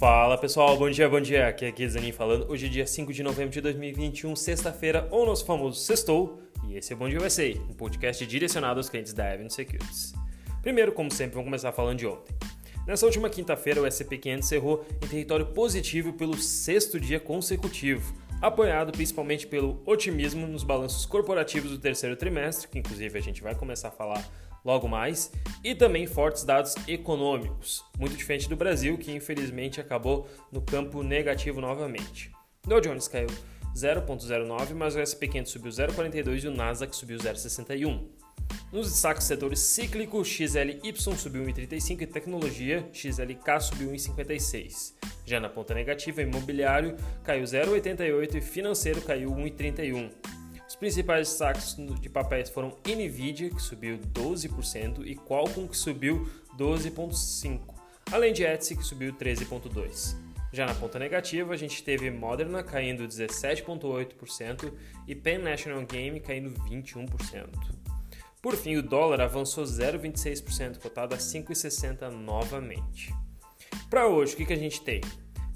Fala pessoal, bom dia, bom dia. Aqui é aqui Zanin falando. Hoje é dia 5 de novembro de 2021, sexta-feira, ou nosso famoso Sextou. E esse é o Bom Dia USA, um podcast direcionado aos clientes da Avenue Securities. Primeiro, como sempre, vamos começar falando de ontem. Nessa última quinta-feira, o S&P 500 encerrou em território positivo pelo sexto dia consecutivo, apoiado principalmente pelo otimismo nos balanços corporativos do terceiro trimestre, que inclusive a gente vai começar a falar logo mais, e também fortes dados econômicos, muito diferente do Brasil, que infelizmente acabou no campo negativo novamente. Dow Jones caiu 0,09, mas o S&P 500 subiu 0,42 e o Nasdaq subiu 0,61. Nos destaques setores cíclico, XLY subiu 1,35 e tecnologia, XLK subiu 1,56. Já na ponta negativa, imobiliário caiu 0,88 e financeiro caiu 1,31. Principais destaques de papéis foram Nvidia, que subiu 12%, e Qualcomm, que subiu 12,5%, além de Etsy, que subiu 13,2%. Já na ponta negativa, a gente teve Moderna caindo 17,8% e Penn National Game caindo 21%. Por fim, o dólar avançou 0,26%, cotado a 5,60 novamente. Para hoje, o que, que a gente tem?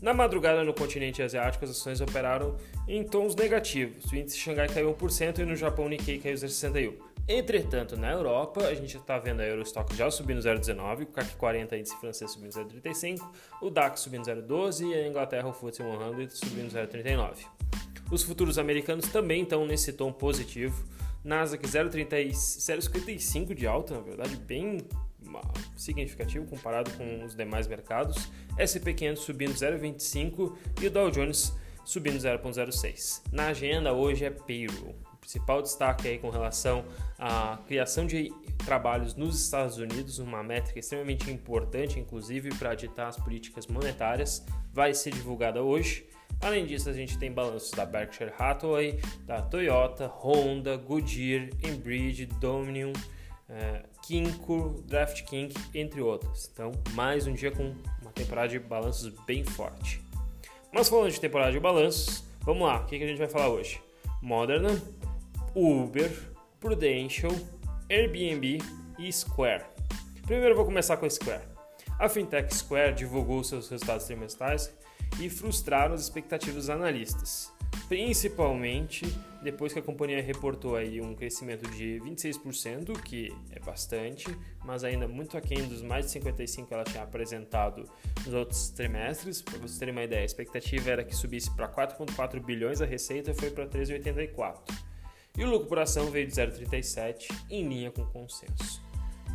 Na madrugada no continente asiático, as ações operaram em tons negativos. O índice Xangai caiu 1% e no Japão o Nikkei caiu 0,61%. Entretanto, na Europa, a gente está vendo a Eurostock já subindo 0,19, o CAC 40 índice francês subindo 0,35, o DAX subindo 0,12 e a Inglaterra, o FTSE 100 subindo 0,39. Os futuros americanos também estão nesse tom positivo. Nasdaq 0,55 de alta, na verdade, bem significativo comparado com os demais mercados, S&P 500 subindo 0,25 e o Dow Jones subindo 0,06. Na agenda hoje é payroll. O principal destaque aí com relação à criação de trabalhos nos Estados Unidos, uma métrica extremamente importante, inclusive para ditar as políticas monetárias, vai ser divulgada hoje. Além disso, a gente tem balanços da Berkshire Hathaway, da Toyota, Honda, Goodyear, Enbridge, Dominion, é, Kinko, DraftKings, entre outros. Então, mais um dia com uma temporada de balanços bem forte. Mas falando de temporada de balanços, vamos lá, o que, que a gente vai falar hoje? Moderna, Uber, Prudential, Airbnb e Square. Primeiro vou começar com a Square. A fintech Square divulgou seus resultados trimestrais e frustraram as expectativas dos analistas principalmente depois que a companhia reportou aí um crescimento de 26%, que é bastante, mas ainda muito aquém dos mais de 55% que ela tinha apresentado nos outros trimestres. Para vocês terem uma ideia, a expectativa era que subisse para 4,4 bilhões a receita foi para 3,84. E o lucro por ação veio de 0,37, em linha com o consenso.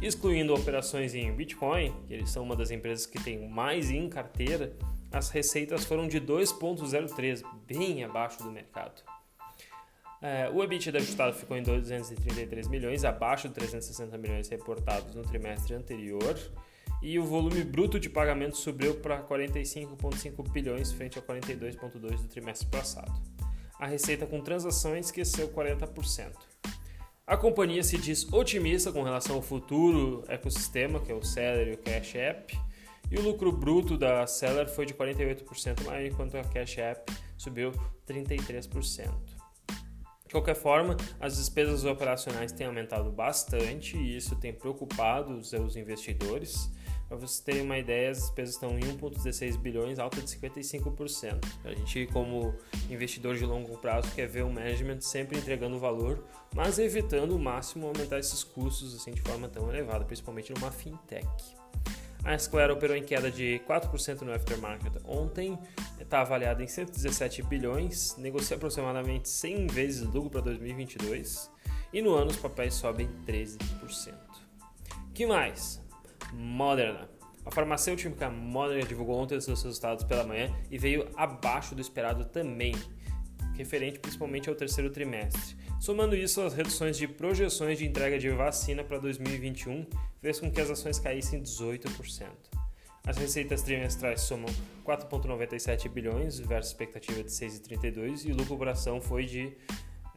Excluindo operações em Bitcoin, que eles são uma das empresas que tem mais em carteira, as receitas foram de 2,03, bem abaixo do mercado. É, o EBITDA ajustado ficou em 233 milhões, abaixo de 360 milhões reportados no trimestre anterior, e o volume bruto de pagamentos subiu para 45,5 bilhões frente a 42,2 do trimestre passado. A receita com transações cresceu 40%. A companhia se diz otimista com relação ao futuro ecossistema, que é o Seller e o Cash App, e o lucro bruto da Seller foi de 48% maior, enquanto a Cash App subiu 33%. De qualquer forma, as despesas operacionais têm aumentado bastante e isso tem preocupado os seus investidores. Para vocês terem uma ideia, as despesas estão em 1,16 bilhões, alta de 55%. A gente, como investidor de longo prazo, quer ver o management sempre entregando valor, mas evitando o máximo aumentar esses custos assim, de forma tão elevada, principalmente numa fintech. A Square operou em queda de 4% no aftermarket ontem, está avaliada em 117 bilhões, negocia aproximadamente 100 vezes lucro para 2022 e no ano os papéis sobem 13%. que mais? Moderna. A farmacêutica Moderna divulgou ontem seus resultados pela manhã e veio abaixo do esperado também, referente principalmente ao terceiro trimestre. Somando isso, as reduções de projeções de entrega de vacina para 2021 fez com que as ações caíssem 18%. As receitas trimestrais somam 4,97 bilhões versus expectativa de 6,32 e o lucro por ação foi de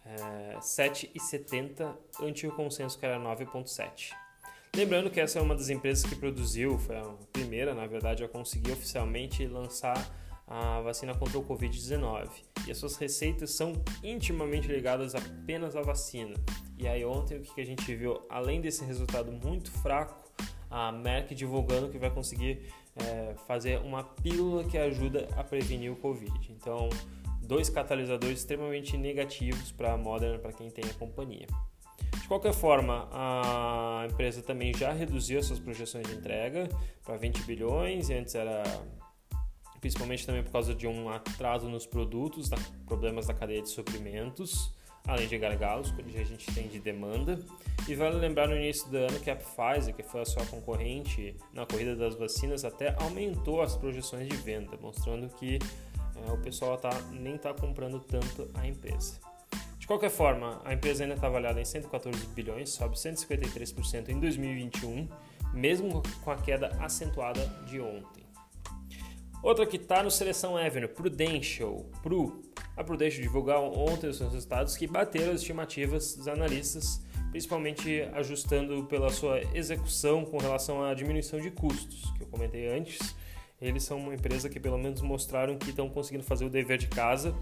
é, 7,70 ante o consenso que era 9,7. Lembrando que essa é uma das empresas que produziu, foi a primeira, na verdade, a conseguir oficialmente lançar a vacina contra o Covid-19 e as suas receitas são intimamente ligadas apenas à vacina. E aí ontem o que a gente viu, além desse resultado muito fraco, a Merck divulgando que vai conseguir é, fazer uma pílula que ajuda a prevenir o Covid. Então, dois catalisadores extremamente negativos para a Moderna, para quem tem a companhia. De qualquer forma, a empresa também já reduziu suas projeções de entrega para 20 bilhões, antes era principalmente também por causa de um atraso nos produtos, da, problemas da cadeia de suprimentos, além de gargalos que a gente tem de demanda. E vale lembrar no início do ano que a Pfizer, que foi a sua concorrente na corrida das vacinas, até aumentou as projeções de venda, mostrando que é, o pessoal tá, nem está comprando tanto a empresa. De qualquer forma, a empresa ainda está avaliada em 114 bilhões, sobe 153% em 2021, mesmo com a queda acentuada de ontem. Outra que está no Seleção Avenue, Prudential, Pru. A Prudential divulgou ontem os seus resultados que bateram as estimativas dos analistas, principalmente ajustando pela sua execução com relação à diminuição de custos, que eu comentei antes. Eles são uma empresa que pelo menos mostraram que estão conseguindo fazer o dever de casa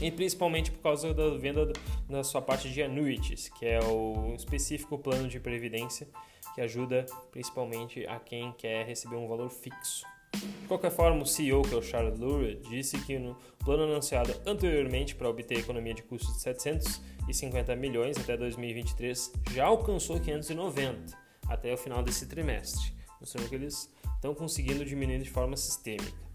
e principalmente por causa da venda da sua parte de annuities, que é o específico plano de previdência que ajuda principalmente a quem quer receber um valor fixo. De qualquer forma, o CEO, que é o Charles Lurie, disse que no plano anunciado anteriormente para obter economia de custos de 750 milhões até 2023 já alcançou 590 até o final desse trimestre, mostrando que eles estão conseguindo diminuir de forma sistêmica.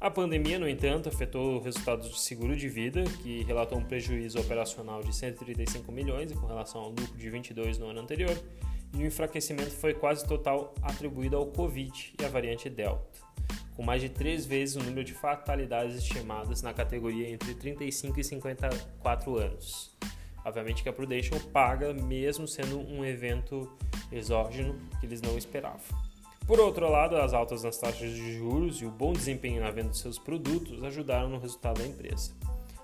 A pandemia, no entanto, afetou o resultado do seguro de vida, que relatou um prejuízo operacional de 135 milhões com relação ao lucro de 22 no ano anterior, e o enfraquecimento foi quase total atribuído ao Covid e à variante Delta com mais de três vezes o número de fatalidades estimadas na categoria entre 35 e 54 anos. Obviamente que a Prudential paga mesmo sendo um evento exógeno que eles não esperavam. Por outro lado, as altas nas taxas de juros e o bom desempenho na venda de seus produtos ajudaram no resultado da empresa.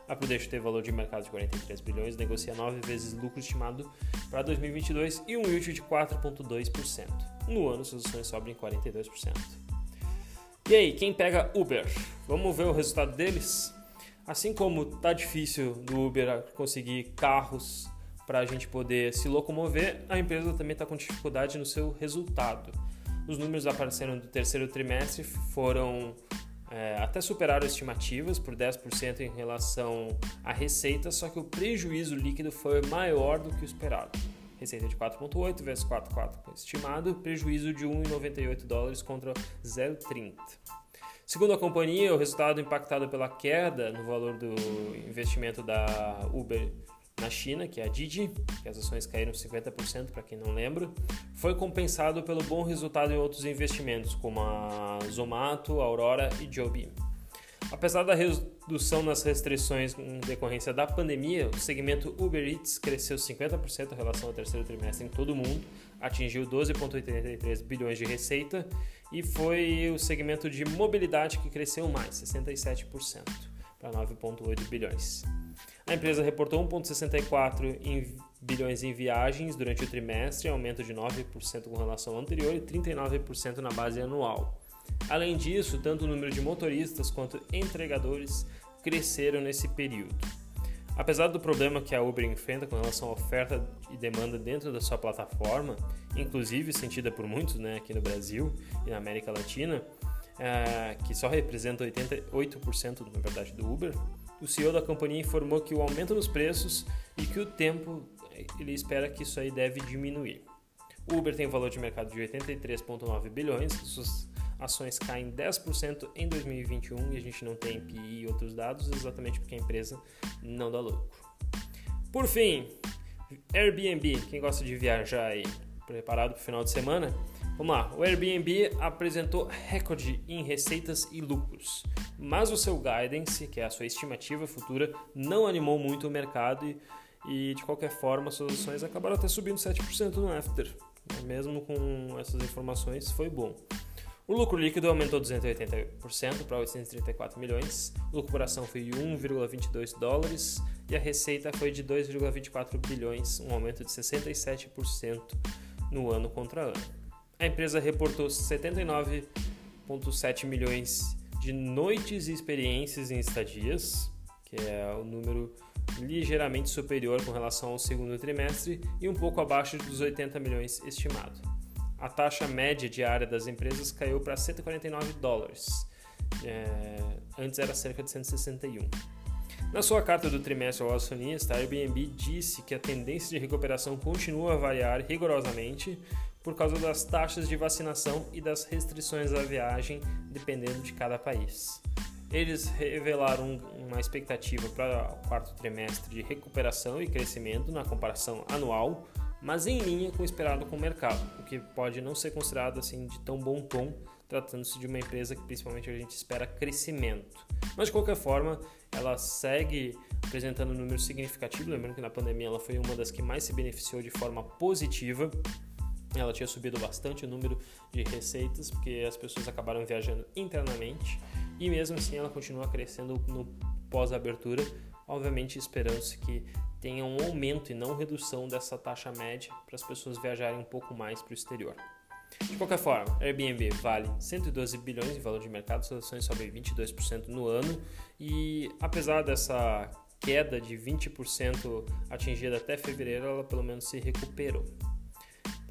A Prudential teve valor de mercado de 43 bilhões, negocia 9 vezes lucro estimado para 2022 e um yield de 4,2%. No ano, suas ações sobem 42%. E aí, quem pega Uber? Vamos ver o resultado deles? Assim como tá difícil do Uber conseguir carros para a gente poder se locomover, a empresa também está com dificuldade no seu resultado. Os números apareceram do terceiro trimestre foram é, até superaram estimativas por 10% em relação à receita, só que o prejuízo líquido foi maior do que o esperado receita de 4,8 vezes 4,4 estimado, prejuízo de 1,98 dólares contra 0,30. Segundo a companhia, o resultado impactado pela queda no valor do investimento da Uber na China, que é a Didi, que as ações caíram 50% para quem não lembra, foi compensado pelo bom resultado em outros investimentos, como a Zomato, Aurora e Joby. Apesar da redução nas restrições em decorrência da pandemia, o segmento Uber Eats cresceu 50% em relação ao terceiro trimestre em todo o mundo, atingiu 12,83 bilhões de receita e foi o segmento de mobilidade que cresceu mais, 67%, para 9,8 bilhões. A empresa reportou 1,64 bilhões em viagens durante o trimestre, aumento de 9% com relação ao anterior e 39% na base anual. Além disso, tanto o número de motoristas quanto entregadores cresceram nesse período. Apesar do problema que a Uber enfrenta com relação à oferta e demanda dentro da sua plataforma, inclusive sentida por muitos né, aqui no Brasil e na América Latina, é, que só representa 88% na verdade do Uber, o CEO da companhia informou que o aumento nos preços e que o tempo ele espera que isso aí deve diminuir. O Uber tem um valor de mercado de 83,9 bilhões, ações caem 10% em 2021 e a gente não tem PI e outros dados exatamente porque a empresa não dá lucro. Por fim, Airbnb, quem gosta de viajar aí, preparado para o final de semana? Vamos lá, o Airbnb apresentou recorde em receitas e lucros, mas o seu guidance, que é a sua estimativa futura, não animou muito o mercado e, e de qualquer forma suas ações acabaram até subindo 7% no after. Mesmo com essas informações, foi bom. O lucro líquido aumentou 280% para 834 milhões, o lucro por ação foi de 1,22 dólares e a receita foi de 2,24 bilhões, um aumento de 67% no ano contra ano. A empresa reportou 79,7 milhões de noites e experiências em estadias, que é o número ligeiramente superior com relação ao segundo trimestre e um pouco abaixo dos 80 milhões estimado. A taxa média diária das empresas caiu para 149 dólares. É, antes era cerca de 161. Na sua carta do trimestre ao acionista, a Airbnb disse que a tendência de recuperação continua a variar rigorosamente por causa das taxas de vacinação e das restrições à viagem, dependendo de cada país. Eles revelaram uma expectativa para o quarto trimestre de recuperação e crescimento na comparação anual, mas em linha com o esperado com o mercado, o que pode não ser considerado assim de tão bom tom, tratando-se de uma empresa que principalmente a gente espera crescimento. Mas de qualquer forma, ela segue apresentando um número significativo, lembrando que na pandemia ela foi uma das que mais se beneficiou de forma positiva. Ela tinha subido bastante o número de receitas, porque as pessoas acabaram viajando internamente, e mesmo assim ela continua crescendo no pós-abertura, obviamente esperando-se que tenha um aumento e não redução dessa taxa média para as pessoas viajarem um pouco mais para o exterior. De qualquer forma, Airbnb vale 112 bilhões em valor de mercado, suas ações sobem 22% no ano e apesar dessa queda de 20% atingida até fevereiro, ela pelo menos se recuperou.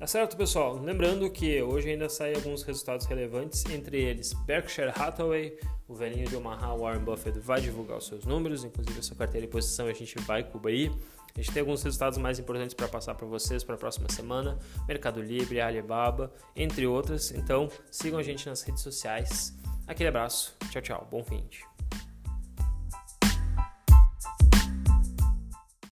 Tá certo, pessoal? Lembrando que hoje ainda saem alguns resultados relevantes, entre eles Berkshire Hathaway, o velhinho de Omaha, Warren Buffett, vai divulgar os seus números, inclusive a sua carteira de posição a gente vai cobrir. A gente tem alguns resultados mais importantes para passar para vocês para a próxima semana, Mercado Livre, Alibaba, entre outras. Então, sigam a gente nas redes sociais. Aquele abraço, tchau, tchau, bom fim.